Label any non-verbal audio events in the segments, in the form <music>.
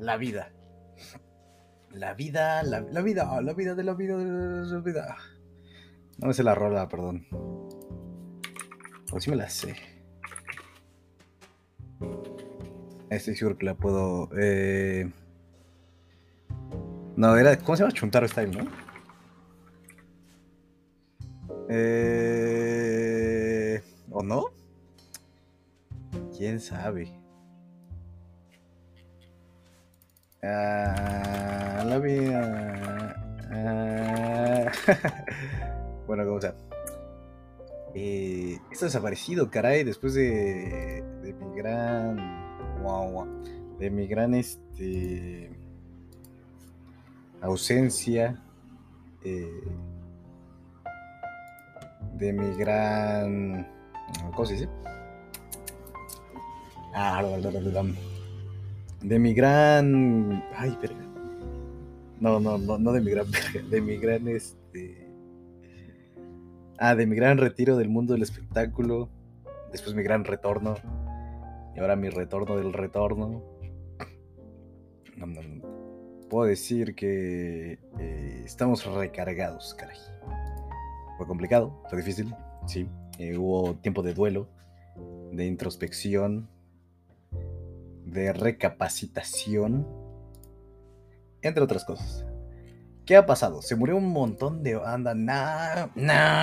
la vida. La vida, la, la vida, la vida de la vida de la vida. No me sé la rola, perdón. O sí me la sé. Estoy seguro que la puedo. Eh... No, era. ¿Cómo se llama? Chuntaro Style, ¿no? Eh... ¿O no? ¿Quién sabe? Ah, la vida. Ah. <laughs> bueno, como sea. Eh, esto desaparecido, caray, después de, de mi gran. Wow, de mi gran este. ausencia. Eh, de mi gran. ¿Cómo se dice? Ah, de mi gran. Ay, verga. No, no, no, no de mi gran De mi gran este. Ah, de mi gran retiro del mundo del espectáculo. Después mi gran retorno. Y ahora mi retorno del retorno. Puedo decir que eh, estamos recargados, caray. Fue complicado, fue difícil, sí. Eh, hubo tiempo de duelo, de introspección, de recapacitación, entre otras cosas. ¿Qué ha pasado? Se murió un montón de banda.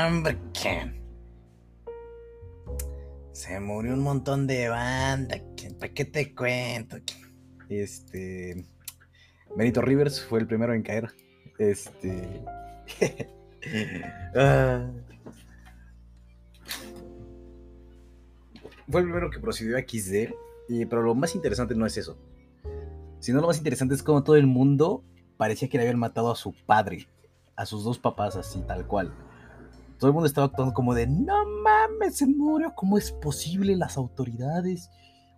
Hombre, ¿qué? Se murió un montón de banda. ¿Para qué te cuento? Este. Benito Rivers fue el primero en caer. Este. <laughs> Ah. Fue el primero que procedió a XD pero lo más interesante no es eso. Sino lo más interesante es como todo el mundo parecía que le habían matado a su padre, a sus dos papás, así, tal cual. Todo el mundo estaba actuando como de, no mames, se murió, ¿cómo es posible las autoridades?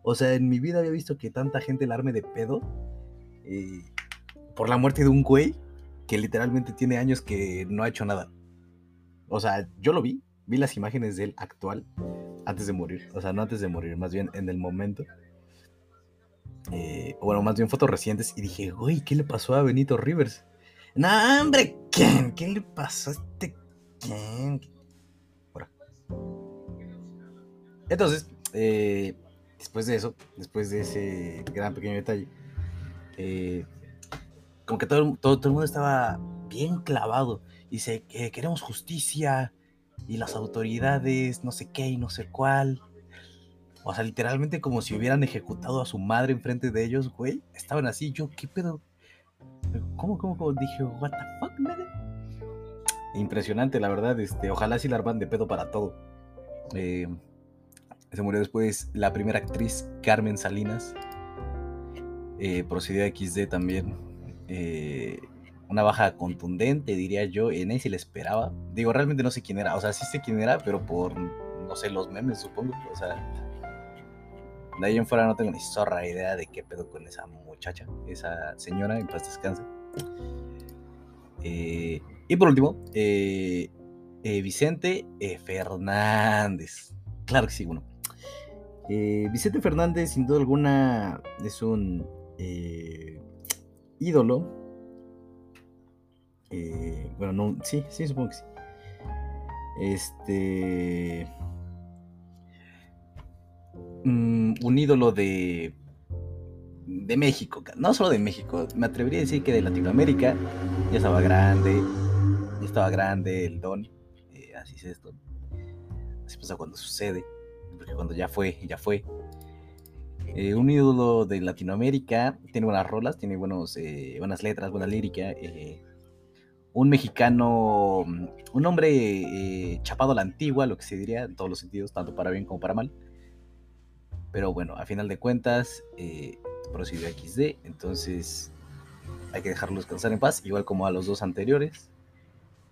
O sea, en mi vida había visto que tanta gente la arme de pedo eh, por la muerte de un güey que literalmente tiene años que no ha hecho nada. O sea, yo lo vi, vi las imágenes de él actual antes de morir. O sea, no antes de morir, más bien en el momento. Eh, bueno, más bien fotos recientes. Y dije, güey, ¿qué le pasó a Benito Rivers? No, hombre, ¿quién? ¿Qué le pasó a este quién? Entonces, eh, después de eso, después de ese gran pequeño detalle, eh, como que todo, todo, todo, el mundo estaba bien clavado. Dice, que queremos justicia, y las autoridades, no sé qué y no sé cuál. O sea, literalmente como si hubieran ejecutado a su madre enfrente de ellos, güey. Estaban así, yo, ¿qué pedo? ¿Cómo, cómo, cómo? Dije, ¿what the fuck, man? Impresionante, la verdad. Este, ojalá sí la arman de pedo para todo. Eh, se murió después la primera actriz, Carmen Salinas. Eh, procedió a XD también. Eh, una baja contundente, diría yo. En ahí se le esperaba. Digo, realmente no sé quién era. O sea, sí sé quién era, pero por, no sé, los memes, supongo. O sea, de ahí en fuera no tengo ni zorra idea de qué pedo con esa muchacha, esa señora, en paz descanse. Eh, y por último, eh, eh, Vicente Fernández. Claro que sí, bueno. Vicente Fernández, sin duda alguna, es un ídolo eh, bueno, no, sí, sí, supongo que sí. Este. Mm, un ídolo de. de México, no solo de México, me atrevería a decir que de Latinoamérica. Ya estaba grande, ya estaba grande el don. Eh, así es esto. Así pasa cuando sucede, porque cuando ya fue, ya fue. Eh, un ídolo de Latinoamérica, tiene buenas rolas, tiene buenos, buenas letras, buena lírica un mexicano, mm, un hombre eh, chapado a la antigua, lo que se diría en todos los sentidos, tanto para bien como para mal. Pero bueno, a final de cuentas, eh, procedió XD, entonces hay que dejarlo descansar en paz, igual como a los dos anteriores.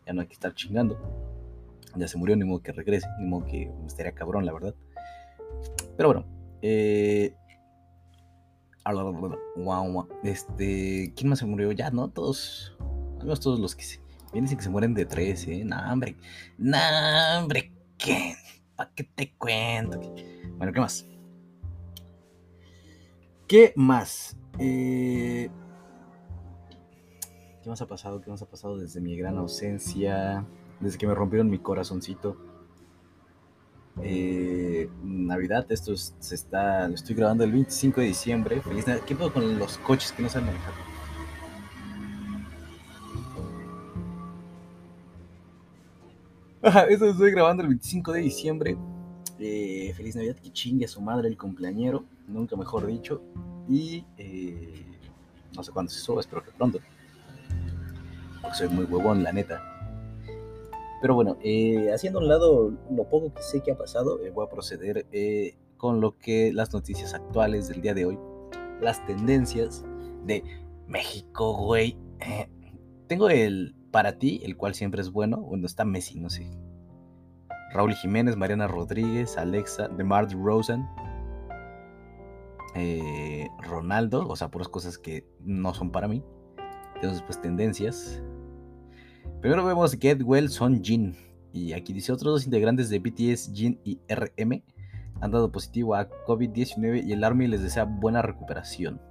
Ya no hay que estar chingando. Ya se murió, ni modo que regrese, ni modo que estaría cabrón, la verdad. Pero bueno, eh, este, ¿quién más se murió? Ya, ¿no? Todos todos los que se. Vienen que se mueren de tres, ¿eh? No, hombre. No, hombre. ¿Qué? ¿Para qué te cuento? Bueno, ¿qué más? ¿Qué más? Eh, ¿Qué más ha pasado? ¿Qué más ha pasado desde mi gran ausencia? Desde que me rompieron mi corazoncito. Eh, Navidad, esto se está, lo estoy grabando el 25 de diciembre. Feliz Navidad. ¿Qué puedo con los coches que no saben manejar? Esto lo estoy grabando el 25 de diciembre. Eh, feliz Navidad, que chingue a su madre el cumpleañero, nunca mejor dicho. Y eh, no sé cuándo se suba, espero que pronto. Porque soy muy huevón, la neta. Pero bueno, eh, haciendo a un lado lo poco que sé que ha pasado, voy a proceder con lo que las noticias actuales del día de hoy, las tendencias de México, güey. tengo el para ti, el cual siempre es bueno, cuando está Messi, no sé. Raúl Jiménez, Mariana Rodríguez, Alexa, DeMar Rosen, eh, Ronaldo, o sea, puras cosas que no son para mí. Entonces, pues tendencias. Primero vemos Get Well Son Jin. Y aquí dice otros dos integrantes de BTS, Jin y RM, han dado positivo a COVID-19 y el Army les desea buena recuperación.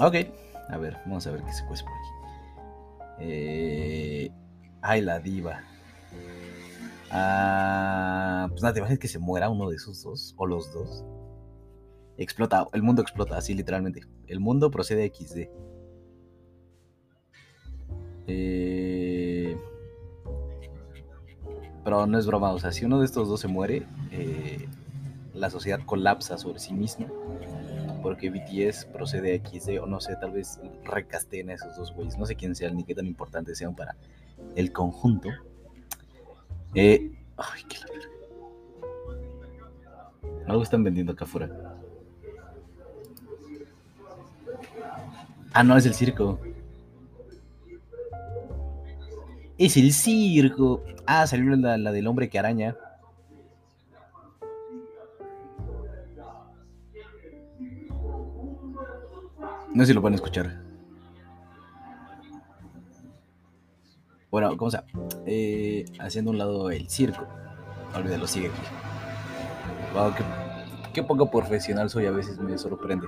Ok, a ver, vamos a ver qué se cuesta por aquí. Eh, ay, la diva. Ah, pues nada, te imaginas que se muera uno de esos dos, o los dos. Explota, el mundo explota, así literalmente. El mundo procede a XD. Eh, pero no es broma, o sea, si uno de estos dos se muere, eh, la sociedad colapsa sobre sí misma porque BTS procede a XD o no sé, tal vez recasten a esos dos güeyes. No sé quién sean ni qué tan importantes sean para el conjunto. Eh, ay, qué la Algo están vendiendo acá afuera. Ah, no, es el circo. Es el circo. Ah, salió la, la del hombre que araña. No sé si lo pueden escuchar. Bueno, ¿cómo sea? Eh, haciendo un lado el circo. Olvídalo, sigue aquí. Wow, qué, poco profesional soy, a veces me sorprende.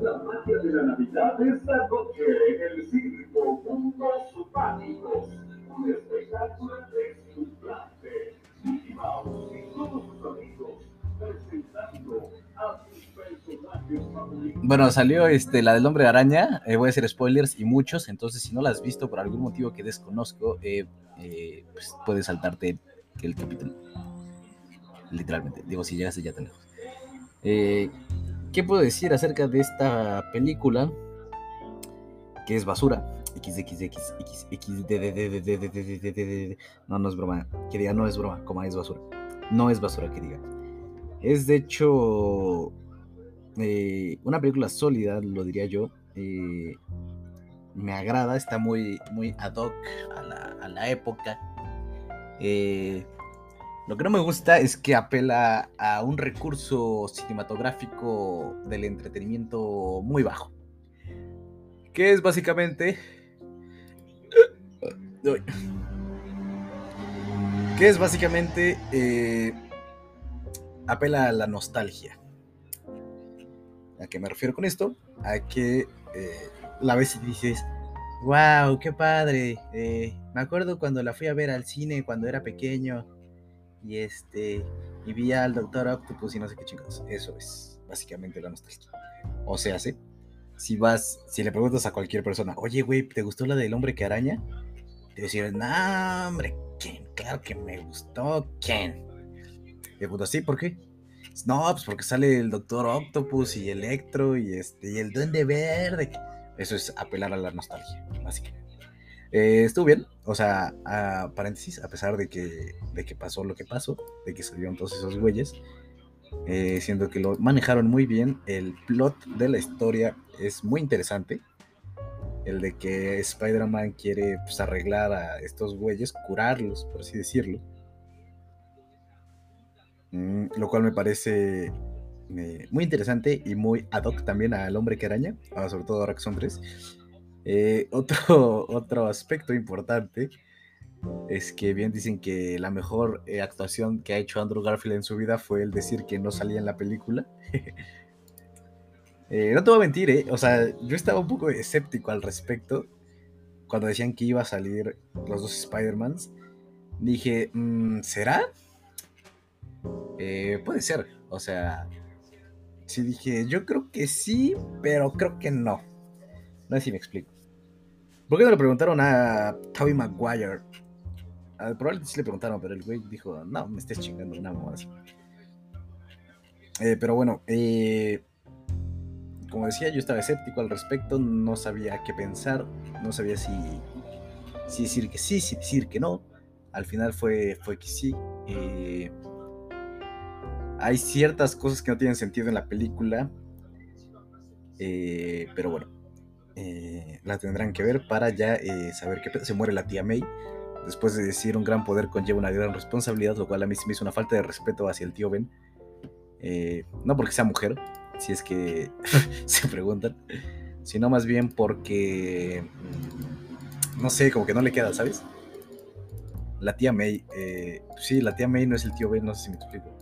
La magia de la Navidad esta noche en el circo Mundos Pánicos. Un espectáculo deslumbrante. Mickey Mouse y todos bueno, salió este, la del hombre araña, eh, voy a hacer spoilers y muchos, entonces si no la has visto por algún motivo que desconozco, eh, eh, pues puedes saltarte el capítulo. Literalmente, digo, si llegaste ya tan lejos. ¿Qué puedo decir acerca de esta película? Que es basura. No, no es broma. Que diga, no es broma, como es basura. No es basura, que diga. Es de hecho eh, una película sólida, lo diría yo. Eh, me agrada, está muy, muy ad hoc a la, época. Eh, lo que no me gusta es que apela a un recurso cinematográfico del entretenimiento muy bajo. Que es básicamente... Que es básicamente... apela a la nostalgia. ¿A qué me refiero con esto? A que eh, la ves y dices, wow, qué padre. Eh, me acuerdo cuando la fui a ver al cine cuando era pequeño y este y vi al Doctor Octopus y no sé qué chicos. Eso es básicamente la nostalgia. O sea, ¿sí? si vas, si le preguntas a cualquier persona, oye, güey, ¿te gustó la del hombre que araña? Te decir, no, hombre, ¿quién? Claro que me gustó, ¿quién? Y puto, sí, ¿por qué? No, pues porque sale el Doctor Octopus y Electro y este y el Duende Verde. Eso es apelar a la nostalgia, básicamente. Eh, estuvo bien, o sea, a paréntesis, a pesar de que, de que pasó lo que pasó, de que salieron todos esos güeyes, eh, siendo que lo manejaron muy bien, el plot de la historia es muy interesante. El de que Spider-Man quiere pues, arreglar a estos güeyes, curarlos, por así decirlo lo cual me parece eh, muy interesante y muy ad hoc también al hombre que araña, ah, sobre todo ahora que son tres. Eh, <laughs> otro, otro aspecto importante es que bien dicen que la mejor eh, actuación que ha hecho Andrew Garfield en su vida fue el decir que no salía en la película. <laughs> Eh, no te voy a mentir. O sea, yo estaba un poco escéptico al respecto cuando decían que iba a salir los dos Spider-Mans. Dije, mm, ¿será? Eh, puede ser. O sea, sí dije, yo creo que sí, pero creo que no. No sé si me explico. ¿Por qué no le preguntaron a Tobey Maguire? probablemente sí le preguntaron, pero el güey dijo, no, me estés chingando, una más. Eh, pero bueno, eh, como decía, yo estaba escéptico al respecto, no sabía qué pensar, no sabía si, si decir que sí, si decir que no. Al final fue, fue que sí. Eh, hay ciertas cosas que no tienen sentido en la película, pero bueno, la tendrán que ver para ya saber que se muere la tía May después de decir un gran poder conlleva una gran responsabilidad, lo cual a mí se me hizo una falta de respeto hacia el tío Ben. Eh, no porque sea mujer, si es que <laughs> se preguntan, sino más bien porque, mm, no sé, como que no le queda, ¿sabes? La tía May, eh, sí, la tía May no es el tío Ben, no sé si me explico.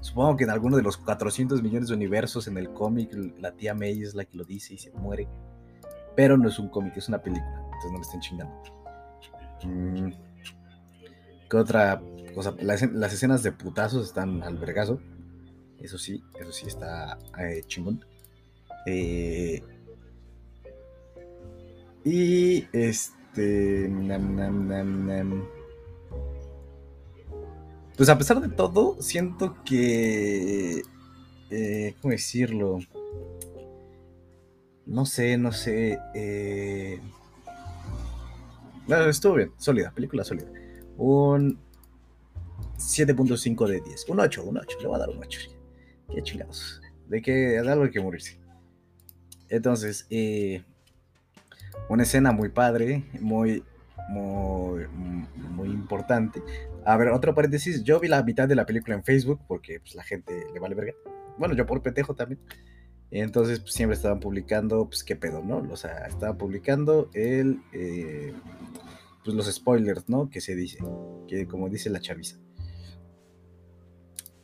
Supongo que en alguno de los 400 millones de universos en el cómic, la tía May es la que lo dice y se muere. Pero no es un cómic, es una película, entonces no me estén chingando. Mm. ¿Qué otra cosa? Las, escenas de putazos están al vergazo. Eso sí, eso sí está eh, chingón. Eh, y este. Pues a pesar de todo, siento que. Eh, ¿Cómo decirlo? No sé, no sé. Eh, estuvo bien, sólida, película sólida. Un 7.5 de 10. Un 8, un 8. Le voy a dar un 8. Qué chingados. De que de algo hay que morirse. Entonces, eh, una escena muy padre, muy, muy, muy importante. A ver, otro paréntesis. Yo vi la mitad de la película en Facebook porque pues, la gente le vale verga. Bueno, yo por petejo también. Entonces, pues, siempre estaban publicando, pues, qué pedo, ¿no? O sea, estaban publicando el, eh, pues, los spoilers, ¿no? Que se dice, que como dice la chaviza.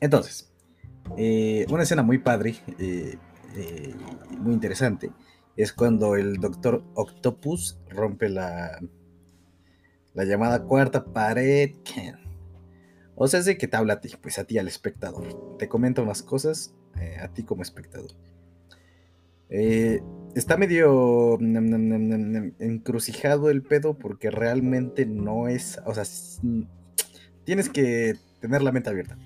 Entonces, eh, una escena muy padre, eh, muy interesante, es cuando el Doctor Octopus rompe la, la llamada cuarta pared. O sea, es de que te habla a ti, pues a ti al espectador. Te comenta unas cosas a ti como espectador. Eh, está medio encrucijado el pedo porque realmente no es, o sea, tienes que tener la mente abierta.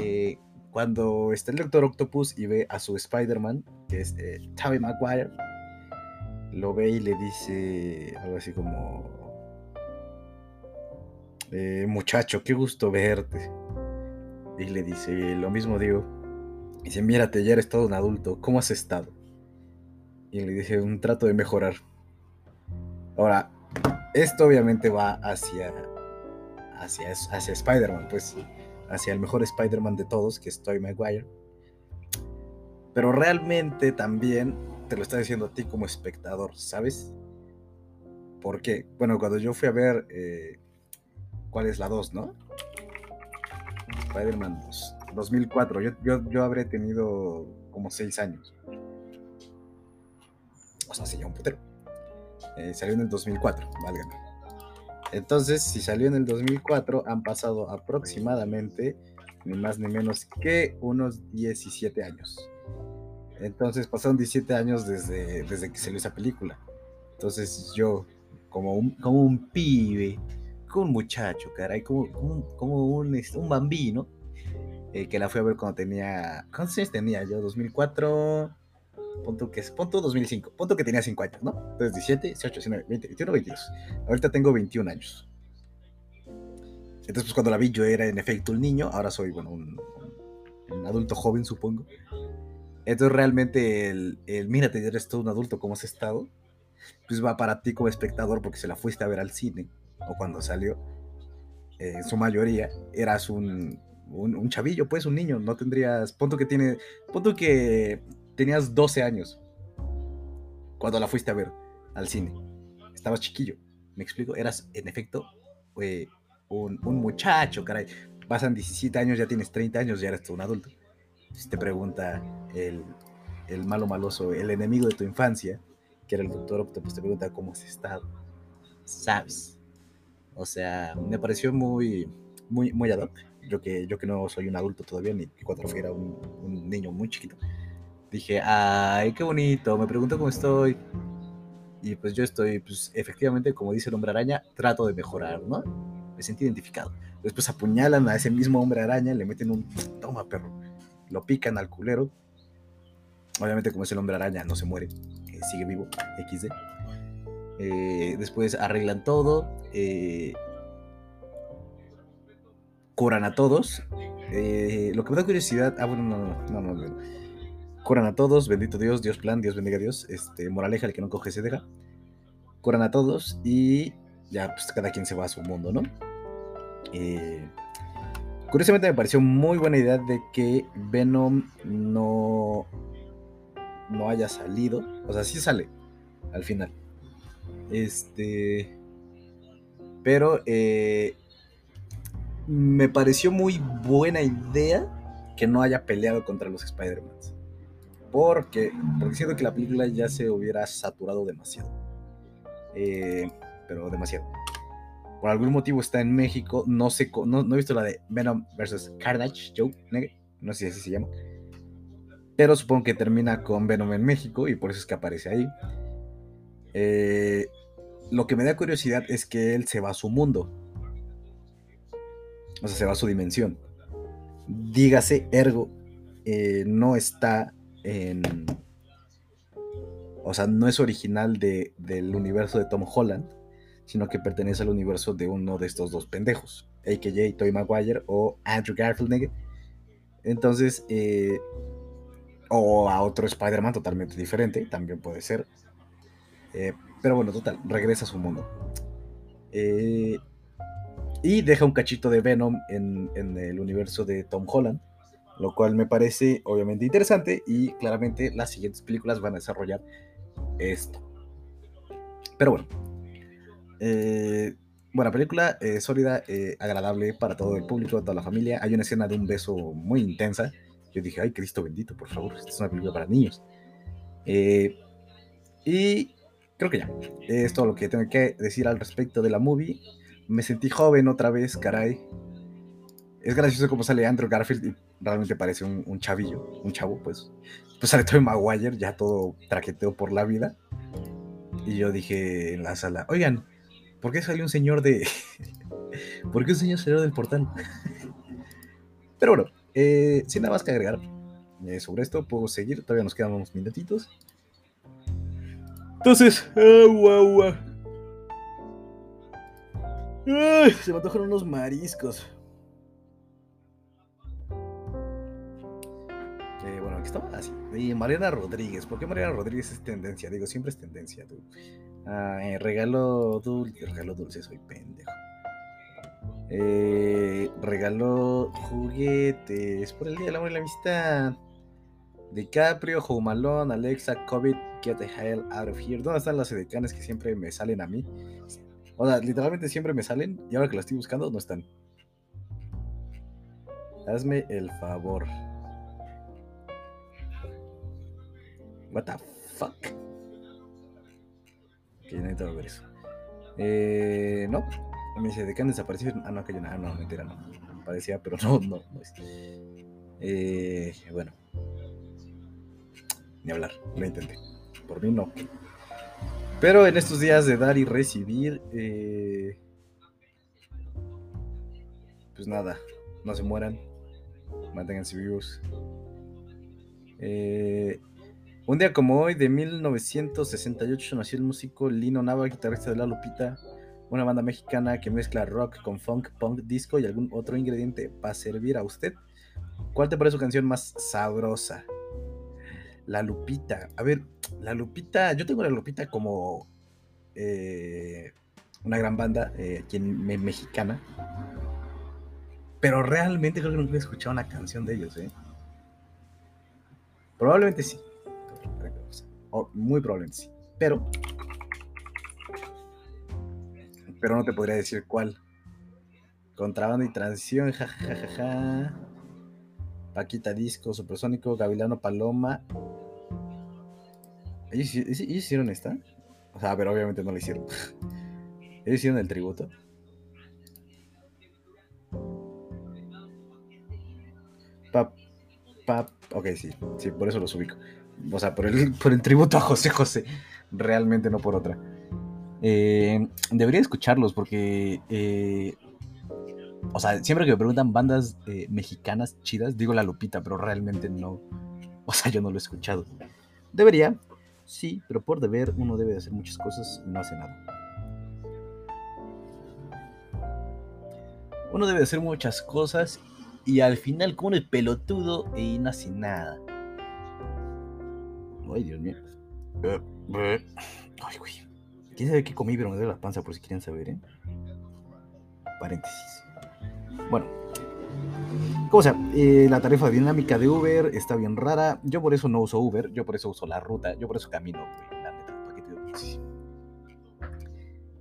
Eh, cuando está el Doctor Octopus y ve a su Spider-Man, que es eh, Maguire, lo ve y le dice algo así como, eh, muchacho, qué gusto verte. Y le dice, lo mismo digo. Dice, mírate, ya eres todo un adulto, ¿cómo has estado? y le dije un trato de mejorar. Ahora, esto obviamente va hacia, hacia, hacia Spider-Man, pues hacia el mejor Spider-Man de todos, que es Tobey Maguire. Pero realmente también te lo está diciendo a ti como espectador, ¿sabes? Porque, bueno, cuando yo fui a ver eh, cuál es la 2, ¿no? Spider-Man 2, 2004, yo, yo, yo habré tenido como 6 años o sea, se un putero. Eh, salió en el 2004, válgame. Entonces, si salió en el 2004, han pasado aproximadamente ni más ni menos que unos 17 años. Entonces, pasaron 17 años desde, desde que salió esa película. Entonces, yo, como un, como un pibe, como un muchacho, caray, como, como, un, este, un, bambino, eh, que la fui a ver cuando tenía. ¿Cuántos años tenía yo? 2004. Punto que es, punto 2005, punto que tenía 5 años, ¿no? Entonces 17, 18, 19, 20, 21, 22. Ahorita tengo 21 años. Entonces, pues cuando la vi yo era en efecto un niño, ahora soy, bueno, un, adulto joven, supongo. Entonces realmente el, el mírate, eres todo un adulto, ¿cómo has estado? Pues va para ti como espectador porque se la fuiste a ver al cine, o cuando salió, eh, en su mayoría, eras un, un, un, chavillo, pues un niño, no tendrías, punto que tiene, punto que tenías 12 años cuando la fuiste a ver al cine. Estabas chiquillo, me explico, eras en efecto eh, un, muchacho, caray. Pasan 17 años, ya tienes 30 años, ya eres todo un adulto. Si te pregunta el, el malo maloso, el enemigo de tu infancia, que era el doctor pues te pregunta cómo has estado. ¿Sabes? O sea, me pareció muy, muy, muy ad. Yo que, yo que no soy un adulto todavía, ni cuando era un, un niño muy chiquito. Dije, ay, qué bonito, me pregunto cómo estoy. Y pues yo estoy, pues efectivamente, como dice el hombre araña, trato de mejorar, ¿no? Me sentí identificado. Después apuñalan a ese mismo hombre araña, le meten un, toma perro, lo pican al culero. Obviamente como es el hombre araña, no se muere, eh, sigue vivo, XD. Eh, después arreglan todo, eh, curan a todos. lo que me da curiosidad, ah, bueno, no, no, no, no, curan a todos, bendito Dios, Dios plan, Dios bendiga a Dios, este, moraleja, el que no coge se deja. Curan a todos y ya pues cada quien se va a su mundo, ¿no? Eh, curiosamente me pareció muy buena idea de que Venom no, no haya salido. O sea, sí sale al final. Este. Pero eh, me pareció muy buena idea que no haya peleado contra los Spider-Man. Porque, porque siento que la película ya se hubiera saturado demasiado. Eh, pero demasiado por algún motivo está en México. No sé, no, he visto la de Venom vs. Carnage, Joe, no sé si así se llama. Pero supongo que termina con Venom en México y por eso es que aparece ahí. Eh, lo que me da curiosidad es que él se va a su mundo. O sea, se va a su dimensión. Dígase, ergo, eh, no está en... O sea, no es original de, del universo de Tom Holland sino que pertenece al universo de uno de estos dos pendejos, a.k.a. Toy Maguire o Andrew Garfield. Entonces, eh, o a otro Spider-Man totalmente diferente, también puede ser. Eh, pero bueno, total, regresa a su mundo. Eh, y deja un cachito de Venom en, en, el universo de Tom Holland, lo cual me parece obviamente interesante y claramente las siguientes películas van a desarrollar esto. Pero bueno, eh, buena película, eh, sólida, eh, agradable para todo el público, toda la familia. Hay una escena de un beso muy intensa. Yo dije, ay, Cristo bendito, por favor, esta es una película para niños. y creo que ya. Es todo lo que tengo que decir al respecto de la movie. Me sentí joven otra vez, caray. Es gracioso como sale Andrew Garfield y realmente parece un, chavillo, un chavo, pues. Pues sale Tobey Maguire, ya todo traqueteo por la vida. Y yo dije en la sala, oigan, ¿Por qué salió un señor de... <laughs> ¿Por qué un señor salió del portal? <laughs> Pero bueno, eh, sin nada más que agregar eh, sobre esto, puedo seguir. Todavía nos quedan unos minutitos. Entonces, agua, agua. se me antojaron unos mariscos. Eh, bueno, aquí estaba así. Y Mariana Rodríguez. ¿Por qué Mariana Rodríguez es tendencia? Digo, siempre es tendencia. Tú. Ah, regalo dulce. Regalo dulce, soy pendejo. Eh, regalo juguetes por el Día del Amor y la Amistad. DiCaprio, Home Alexa, COVID, Get the Hell Out of Here. ¿Dónde están las edecanes que siempre me salen a mí? O sea, literalmente siempre me salen y ahora que las estoy buscando no están. Hazme el favor. What the fuck? Que yo necesito ver eso. Eh, no. Me dice, ¿de qué han desaparecido? Ah, no, que yo nada, no, mentira, no. Parecía, pero no, no, no. Eh, bueno. Ni hablar, lo intenté. Por mí no. Pero en estos días de dar y recibir, eh, pues nada, no se mueran, manténganse vivos. Eh, un día como hoy, de 1968, nació el músico Lino Nava, guitarrista de La Lupita, una banda mexicana que mezcla rock con funk, punk, disco y algún otro ingrediente para servir a usted. ¿Cuál te parece su canción más sabrosa? La Lupita. A ver, La Lupita, yo tengo La Lupita como eh, una gran banda eh, aquí en, mexicana. Pero realmente creo que nunca he escuchado una canción de ellos, ¿eh? Probablemente sí muy probablemente sí. Pero. Pero no te podría decir cuál. Contrabando y transición, jajajaja. Paquita Disco, Supersónico, Gavilano Paloma. ¿Ellos, hicieron esta? O sea, pero obviamente no la hicieron. <laughs> ¿Ellos hicieron el tributo? Pap, pap, ok, sí, sí, por eso los ubico. O sea, por el, por el tributo a José José, realmente no por otra. Eh, debería escucharlos porque, eh, o sea, siempre que me preguntan bandas eh, mexicanas chidas, digo la Lupita, pero realmente no, o sea, yo no lo he escuchado. Debería, sí, pero por deber uno debe de hacer muchas cosas y no hace nada. Uno debe de hacer muchas cosas y al final como el pelotudo y no hace nada. Ay, Dios mío. Ay, güey. ¿Quién sabe qué comí? Pero me duele la panza por si quieren saber, ¿eh? Paréntesis. Bueno. Como sea, eh, la tarifa dinámica de Uber está bien rara. Yo por eso no uso Uber. Yo por eso uso la ruta. Yo por eso camino,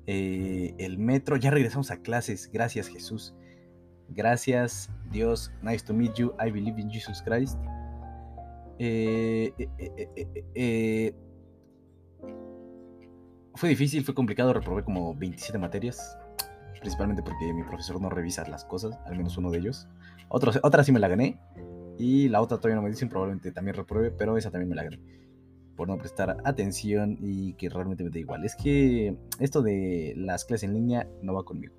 eh, el metro. Ya regresamos a clases. Gracias, Jesús. Gracias, Dios. Nice to meet you. I believe in Jesus Christ. Eh, fue difícil, fue complicado. Reprobé como 27 materias. Principalmente porque mi profesor no revisa las cosas, al menos uno de ellos. otra sí me la gané. Y la otra todavía no me dicen, probablemente también repruebe, pero esa también me la gané. Por no prestar atención y que realmente me da igual. Es que esto de las clases en línea no va conmigo.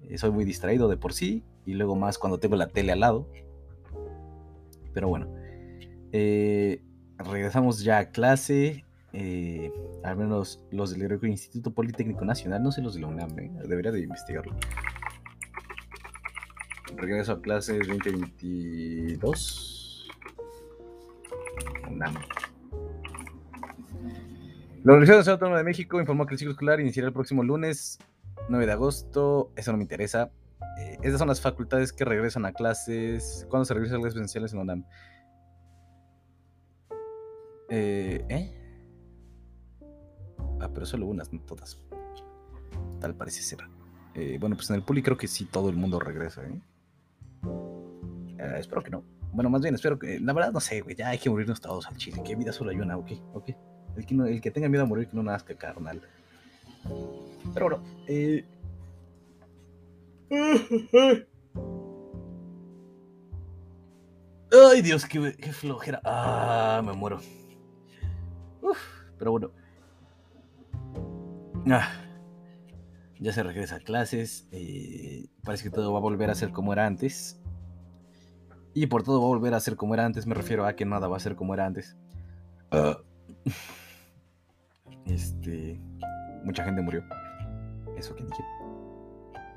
Eh, soy muy distraído de por sí y luego más cuando tengo la tele al lado. Pero bueno, eh, regresamos ya a clase. Eh, al menos los del Instituto Politécnico Nacional, no sé los de la UNAM, debería de investigarlo. Regreso a clases 2022. UNAM. La Universidad Autónoma de México informó que el ciclo escolar iniciará el próximo lunes 9 de agosto, eso no me interesa. Eh, estas son las facultades que regresan a clases. ¿Cuándo se regresan a clases presenciales en UNAM? Eh, ¿Eh? Ah, pero solo unas, no todas. Tal parece ser. Eh, bueno, pues en el Puli creo que sí todo el mundo regresa, ¿eh? espero que no. Bueno, más bien, espero que. La verdad, no sé, güey. Ya hay que morirnos todos al chile. Que vida solo hay una, ok, ok. El que, el que tenga miedo a morir, que no nazca, carnal. Pero bueno, eh... <laughs> Ay, Dios, qué, flojera. Ah, me muero. pero bueno. Ah, ya se regresa a clases. Eh, parece que todo va a volver a ser como era antes. Y por todo va a volver a ser como era antes, me refiero a que nada va a ser como era antes. Ah. <laughs> Este. Mucha gente murió eso que dije.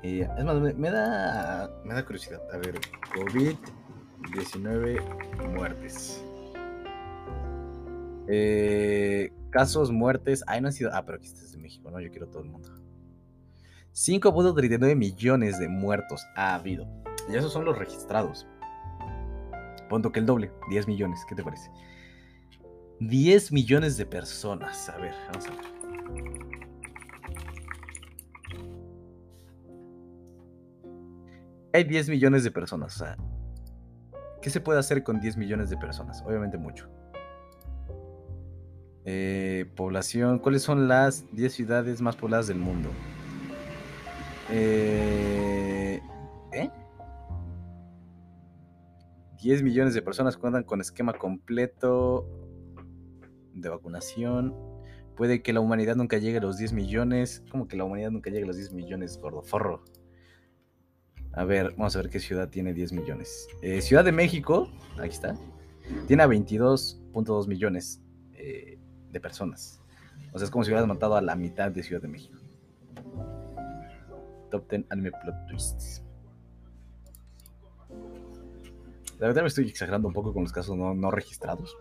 Eh, es más, me, da, me da curiosidad. A ver, COVID-19 muertes. Eh, casos, muertes. Ay, no ha sido. Ah, pero aquí estás de México, ¿no? Yo quiero todo el mundo. 5.39 millones de muertos ha habido. Y esos son los registrados. Ponto que el doble, 10 millones. ¿Qué te parece? 10 millones de personas. A ver, vamos a ver. hay 10 millones de personas. ¿qué se puede hacer con 10 millones de personas? Obviamente mucho. Eh, población, ¿cuáles son las 10 ciudades más pobladas del mundo? Eh, ¿eh? 10 millones de personas cuentan con esquema completo de vacunación. Puede que la humanidad nunca llegue a los 10 millones. ¿Cómo que la humanidad nunca llegue a los 10 millones, gordoforro? A ver, vamos a ver qué ciudad tiene 10 millones. Eh, ciudad de México, aquí está, tiene a 22.2 millones eh, de personas. O sea, es como si hubieras matado a la mitad de Ciudad de México. Top 10 anime plot twists. La verdad me estoy exagerando un poco con los casos no, no registrados,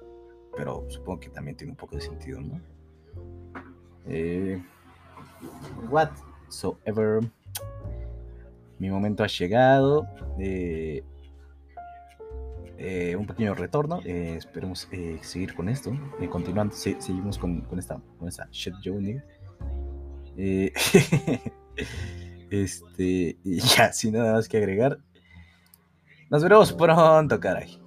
pero supongo que también tiene un poco de sentido, ¿no? Eh, whatsoever mi momento ha llegado. Eh, eh, un pequeño retorno. Eh, esperemos seguir con esto. continuando, seguimos con, esta, con esta shit journey. <laughs> Este, ya, <laughs> sin nada más que agregar. Nos veremos pronto, caray.